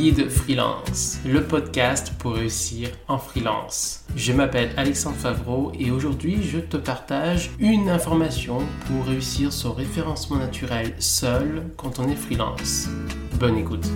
Guide Freelance, le podcast pour réussir en freelance. Je m'appelle Alexandre Favreau et aujourd'hui je te partage une information pour réussir son référencement naturel seul quand on est freelance. Bonne écoute.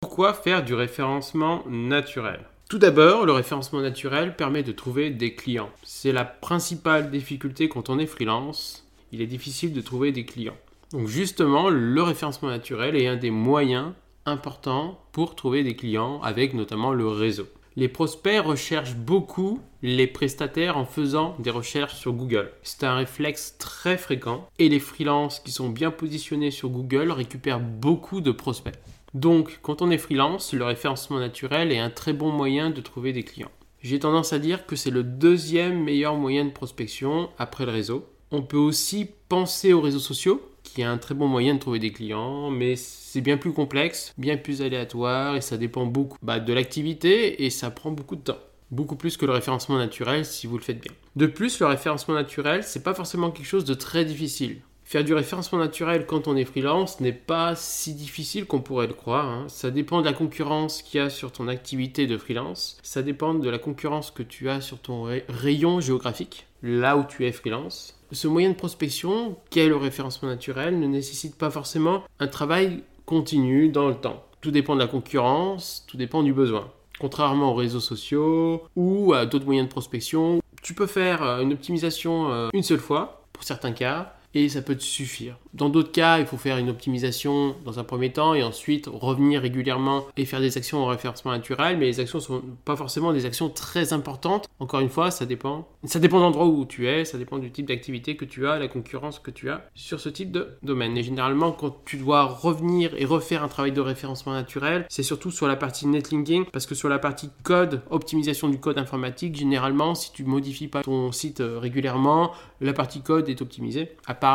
Pourquoi faire du référencement naturel? Tout d'abord, le référencement naturel permet de trouver des clients. C'est la principale difficulté quand on est freelance. Il est difficile de trouver des clients. Donc justement, le référencement naturel est un des moyens importants pour trouver des clients avec notamment le réseau. Les prospects recherchent beaucoup les prestataires en faisant des recherches sur Google. C'est un réflexe très fréquent et les freelances qui sont bien positionnés sur Google récupèrent beaucoup de prospects. Donc, quand on est freelance, le référencement naturel est un très bon moyen de trouver des clients. J'ai tendance à dire que c'est le deuxième meilleur moyen de prospection après le réseau. On peut aussi penser aux réseaux sociaux, qui est un très bon moyen de trouver des clients, mais c'est bien plus complexe, bien plus aléatoire et ça dépend beaucoup bah, de l'activité et ça prend beaucoup de temps. Beaucoup plus que le référencement naturel si vous le faites bien. De plus, le référencement naturel, c'est pas forcément quelque chose de très difficile. Faire du référencement naturel quand on est freelance n'est pas si difficile qu'on pourrait le croire. Hein. Ça dépend de la concurrence qu'il y a sur ton activité de freelance. Ça dépend de la concurrence que tu as sur ton rayon géographique, là où tu es freelance. Ce moyen de prospection, qu'est le référencement naturel, ne nécessite pas forcément un travail continu dans le temps. Tout dépend de la concurrence, tout dépend du besoin. Contrairement aux réseaux sociaux ou à d'autres moyens de prospection, tu peux faire euh, une optimisation euh, une seule fois pour certains cas et ça peut te suffire. Dans d'autres cas, il faut faire une optimisation dans un premier temps et ensuite revenir régulièrement et faire des actions en référencement naturel, mais les actions ne sont pas forcément des actions très importantes. Encore une fois, ça dépend. Ça dépend de l'endroit où tu es, ça dépend du type d'activité que tu as, la concurrence que tu as sur ce type de domaine. Et généralement, quand tu dois revenir et refaire un travail de référencement naturel, c'est surtout sur la partie netlinking parce que sur la partie code, optimisation du code informatique, généralement, si tu modifies pas ton site euh, régulièrement, la partie code est optimisée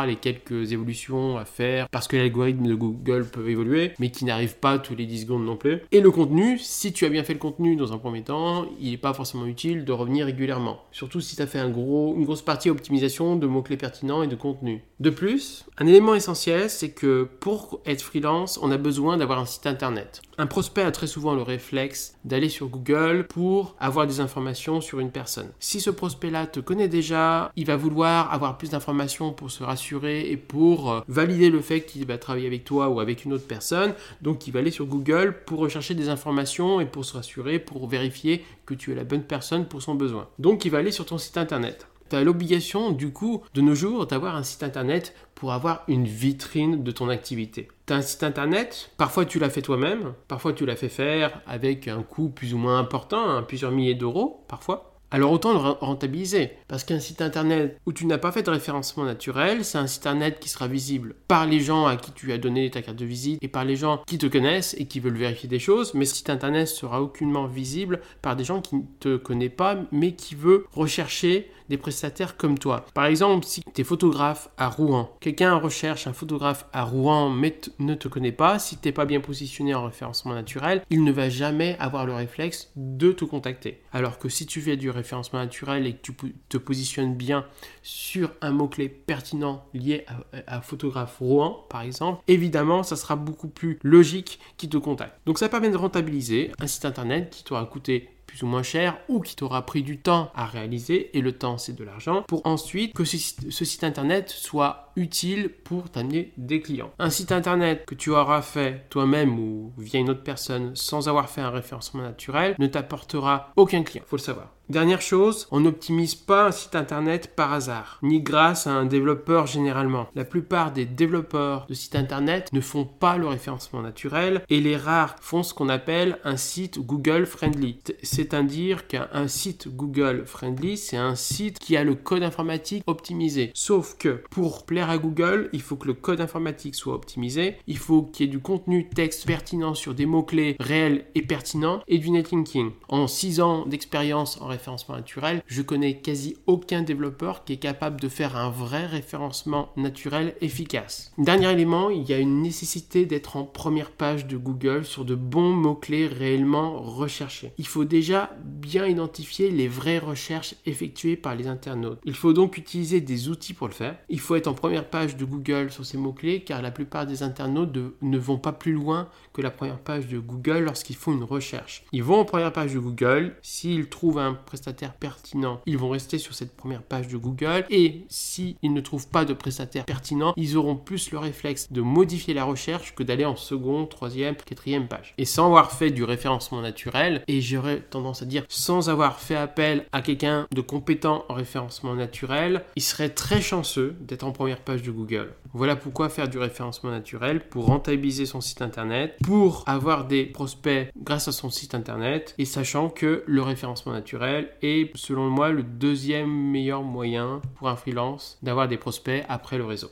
les quelques évolutions à faire parce que l'algorithme de Google peut évoluer, mais qui n'arrive pas tous les 10 secondes non plus. Et le contenu, si tu as bien fait le contenu dans un premier temps, il n'est pas forcément utile de revenir régulièrement. Surtout si tu as fait un gros, une grosse partie optimisation de mots-clés pertinents et de contenu. De plus, un élément essentiel, c'est que pour être freelance, on a besoin d'avoir un site internet. Un prospect a très souvent le réflexe d'aller sur Google pour avoir des informations sur une personne. Si ce prospect-là te connaît déjà, il va vouloir avoir plus d'informations pour se rassurer et pour valider le fait qu'il va travailler avec toi ou avec une autre personne. Donc il va aller sur Google pour rechercher des informations et pour se rassurer, pour vérifier que tu es la bonne personne pour son besoin. Donc il va aller sur ton site internet. Tu as l'obligation, du coup, de nos jours, d'avoir un site internet pour avoir une vitrine de ton activité. Tu as un site internet, parfois tu l'as fait toi-même, parfois tu l'as fait faire avec un coût plus ou moins important, hein, plusieurs milliers d'euros, parfois alors autant le rentabiliser. Parce qu'un site internet où tu n'as pas fait de référencement naturel, c'est un site internet qui sera visible par les gens à qui tu as donné ta carte de visite et par les gens qui te connaissent et qui veulent vérifier des choses, mais ce site internet sera aucunement visible par des gens qui ne te connaissent pas mais qui veulent rechercher des prestataires comme toi. Par exemple, si tu es photographe à Rouen, quelqu'un recherche un photographe à Rouen mais ne te connaît pas, si tu n'es pas bien positionné en référencement naturel, il ne va jamais avoir le réflexe de te contacter. Alors que si tu fais du référencement naturel et que tu te positionnes bien sur un mot-clé pertinent lié à, à, photographe Rouen, par exemple, évidemment, ça sera beaucoup plus logique qu'il te contacte. Donc ça permet de rentabiliser un site internet qui t'aura coûté plus ou moins cher ou qui t'aura pris du temps à réaliser, et le temps c'est de l'argent, pour ensuite que ce, site internet soit utile pour t'amener des clients. Un site internet que tu auras fait toi-même ou via une autre personne sans avoir fait un référencement naturel ne t'apportera aucun client, faut le savoir. Dernière chose, on n'optimise pas un site internet par hasard, ni grâce à un développeur généralement. La plupart des développeurs de sites internet ne font pas le référencement naturel et les rares font ce qu'on appelle un site Google friendly. C'est-à-dire qu'un site Google friendly, c'est un site qui a le code informatique optimisé. Sauf que pour plaire Google, il faut que le code informatique soit optimisé, il faut qu'il y ait du contenu texte pertinent sur des mots-clés réels et pertinents et du netlinking. En 6 ans d'expérience en référencement référencement naturel, je connais quasi aucun développeur qui est capable de faire un vrai référencement naturel efficace. Dernier élément, il y a une nécessité d'être en première page de Google sur de bons mots-clés réellement recherchés. Il faut déjà bien identifier les vraies recherches effectuées par les internautes. Il faut donc utiliser des outils pour le faire. Il faut être en première première page de Google sur ces mots-clés car la plupart des internautes ne vont pas plus loin que la première page de Google lorsqu'ils font une recherche. Ils vont en première page de Google, s'ils trouvent un prestataire pertinent, ils vont rester sur cette première page de Google et s'ils ne trouvent pas de prestataire pertinent, ils auront plus le réflexe de modifier la recherche que d'aller en seconde, troisième, quatrième page. Et sans avoir fait du référencement naturel, et j'aurais tendance à dire sans avoir fait appel à quelqu'un de compétent en référencement naturel, il serait très chanceux d'être en première page de Google. Voilà pourquoi faire du référencement naturel pour rentabiliser son site internet, pour avoir des prospects grâce à son site internet et sachant que le référencement naturel est selon moi le deuxième meilleur moyen pour un freelance d'avoir des prospects après le réseau.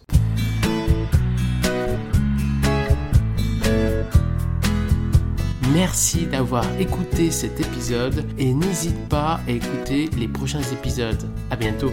Merci d'avoir écouté cet épisode et n'hésite pas à écouter les prochains épisodes. À bientôt.